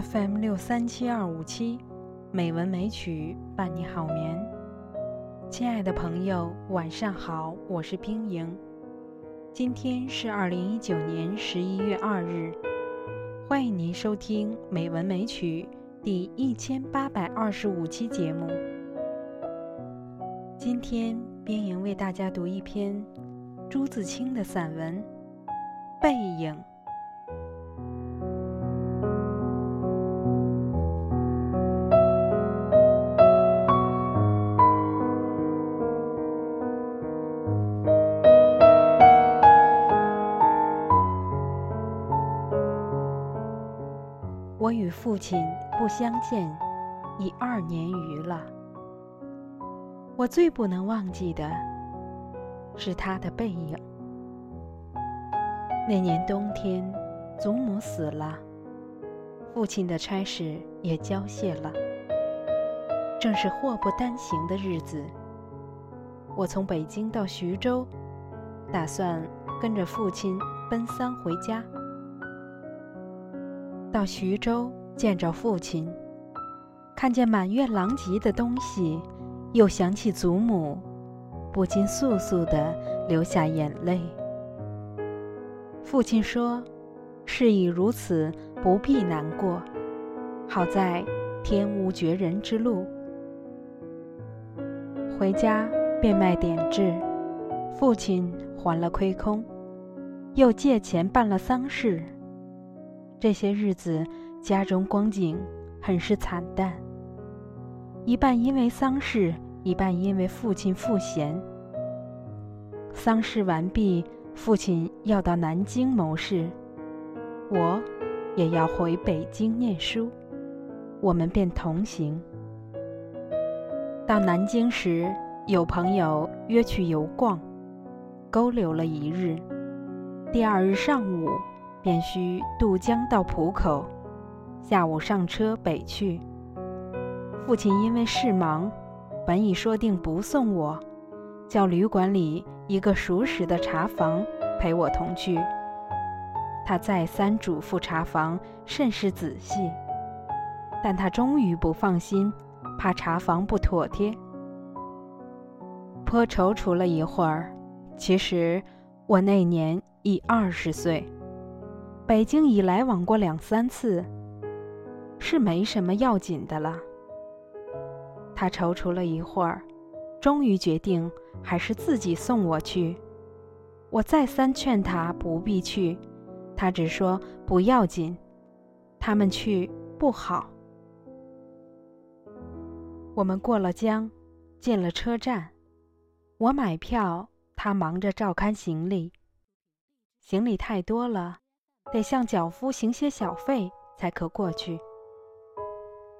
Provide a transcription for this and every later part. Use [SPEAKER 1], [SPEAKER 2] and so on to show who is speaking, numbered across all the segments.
[SPEAKER 1] FM 六三七二五七，美文美曲伴你好眠。亲爱的朋友，晚上好，我是冰莹。今天是二零一九年十一月二日，欢迎您收听《美文美曲》第一千八百二十五期节目。今天，冰莹为大家读一篇朱自清的散文《背影》。我与父亲不相见已二年余了。我最不能忘记的是他的背影。那年冬天，祖母死了，父亲的差事也交卸了，正是祸不单行的日子。我从北京到徐州，打算跟着父亲奔丧回家。到徐州见着父亲，看见满院狼藉的东西，又想起祖母，不禁簌簌地流下眼泪。父亲说：“事已如此，不必难过。好在天无绝人之路。”回家变卖点痣，父亲还了亏空，又借钱办了丧事。这些日子，家中光景很是惨淡。一半因为丧事，一半因为父亲赋闲。丧事完毕，父亲要到南京谋事，我也要回北京念书，我们便同行。到南京时，有朋友约去游逛，勾留了一日。第二日上午。便需渡江到浦口，下午上车北去。父亲因为事忙，本已说定不送我，叫旅馆里一个熟识的茶房陪我同去。他再三嘱咐茶房甚是仔细，但他终于不放心，怕茶房不妥帖。颇踌躇了一会儿，其实我那年已二十岁。北京已来往过两三次，是没什么要紧的了。他踌躇了一会儿，终于决定还是自己送我去。我再三劝他不必去，他只说不要紧，他们去不好。我们过了江，进了车站，我买票，他忙着照看行李。行李太多了。得向脚夫行些小费才可过去。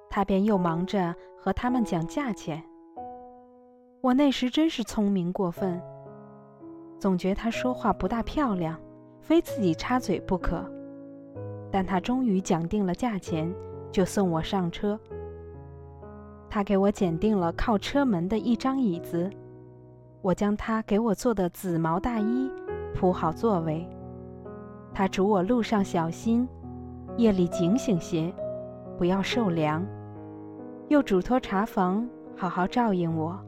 [SPEAKER 1] 他便又忙着和他们讲价钱。我那时真是聪明过分，总觉他说话不大漂亮，非自己插嘴不可。但他终于讲定了价钱，就送我上车。他给我拣定了靠车门的一张椅子，我将他给我做的紫毛大衣铺好座位。他嘱我路上小心，夜里警醒些，不要受凉。又嘱托茶房好好照应我。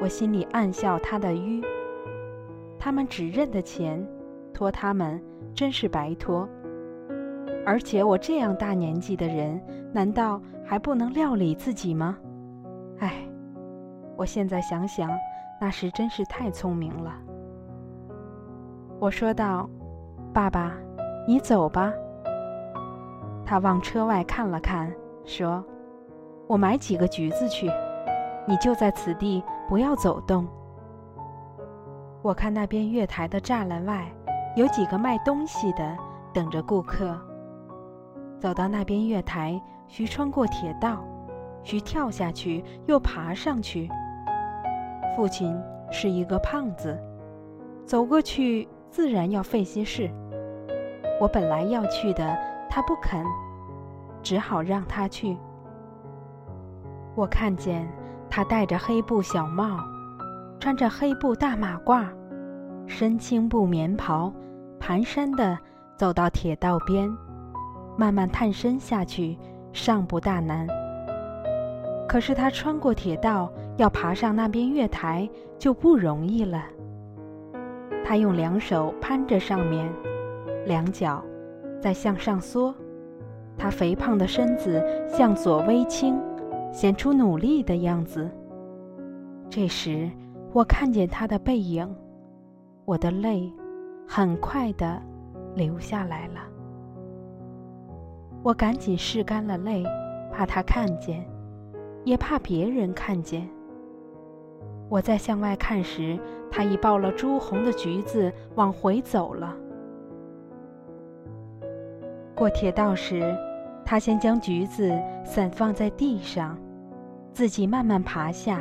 [SPEAKER 1] 我心里暗笑他的愚。他们只认得钱，托他们真是白托。而且我这样大年纪的人，难道还不能料理自己吗？唉，我现在想想，那时真是太聪明了。我说道。爸爸，你走吧。他往车外看了看，说：“我买几个橘子去，你就在此地，不要走动。”我看那边月台的栅栏外有几个卖东西的，等着顾客。走到那边月台，需穿过铁道，需跳下去又爬上去。父亲是一个胖子，走过去自然要费些事。我本来要去的，他不肯，只好让他去。我看见他戴着黑布小帽，穿着黑布大马褂，身青布棉袍，蹒跚地走到铁道边，慢慢探身下去，尚不大难。可是他穿过铁道，要爬上那边月台就不容易了。他用两手攀着上面，两脚在向上缩，他肥胖的身子向左微倾，显出努力的样子。这时，我看见他的背影，我的泪很快的流下来了。我赶紧拭干了泪，怕他看见，也怕别人看见。我在向外看时，他已抱了朱红的橘子往回走了。过铁道时，他先将橘子散放在地上，自己慢慢爬下，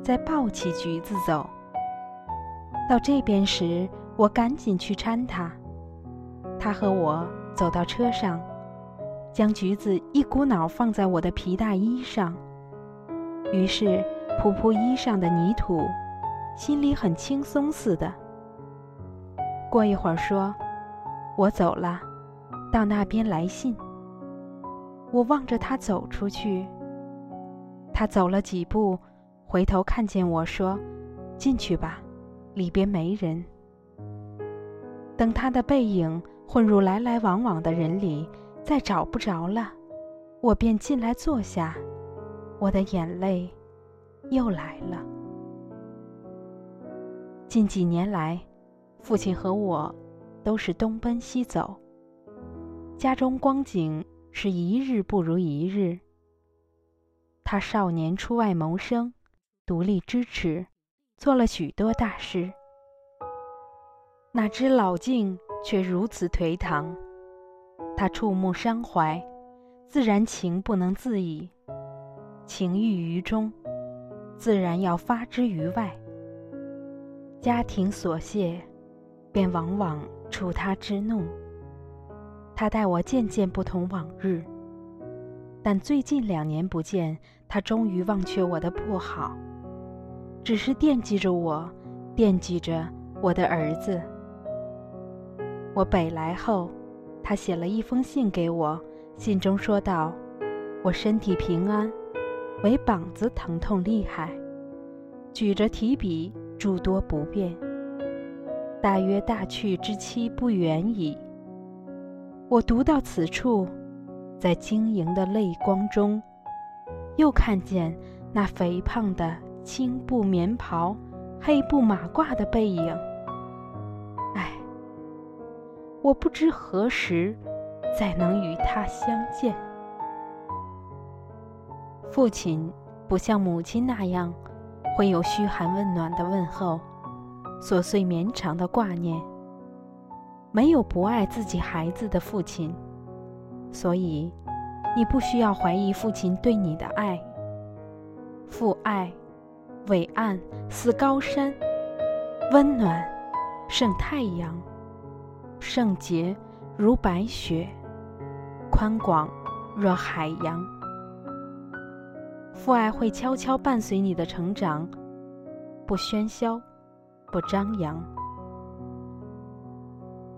[SPEAKER 1] 再抱起橘子走。到这边时，我赶紧去搀他，他和我走到车上。将橘子一股脑放在我的皮大衣上，于是扑扑衣上的泥土，心里很轻松似的。过一会儿说：“我走了，到那边来信。”我望着他走出去，他走了几步，回头看见我说：“进去吧，里边没人。”等他的背影混入来来往往的人里。再找不着了，我便进来坐下，我的眼泪又来了。近几年来，父亲和我都是东奔西走，家中光景是一日不如一日。他少年出外谋生，独立支持，做了许多大事，哪知老境却如此颓唐。他触目伤怀，自然情不能自已，情郁于中，自然要发之于外。家庭琐屑，便往往触他之怒。他待我渐渐不同往日，但最近两年不见，他终于忘却我的不好，只是惦记着我，惦记着我的儿子。我北来后。他写了一封信给我，信中说道：“我身体平安，唯膀子疼痛厉害，举着提笔诸多不便。大约大去之期不远矣。”我读到此处，在晶莹的泪光中，又看见那肥胖的青布棉袍、黑布马褂的背影。唉我不知何时再能与他相见。父亲不像母亲那样会有嘘寒问暖的问候，琐碎绵长的挂念。没有不爱自己孩子的父亲，所以你不需要怀疑父亲对你的爱。父爱伟岸似高山，温暖胜太阳。圣洁如白雪，宽广若海洋。父爱会悄悄伴随你的成长，不喧嚣，不张扬。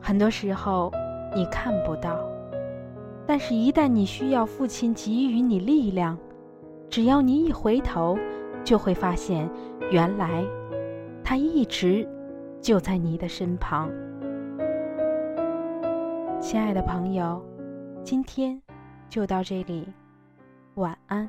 [SPEAKER 1] 很多时候你看不到，但是一旦你需要父亲给予你力量，只要你一回头，就会发现，原来他一直就在你的身旁。亲爱的朋友，今天就到这里，晚安。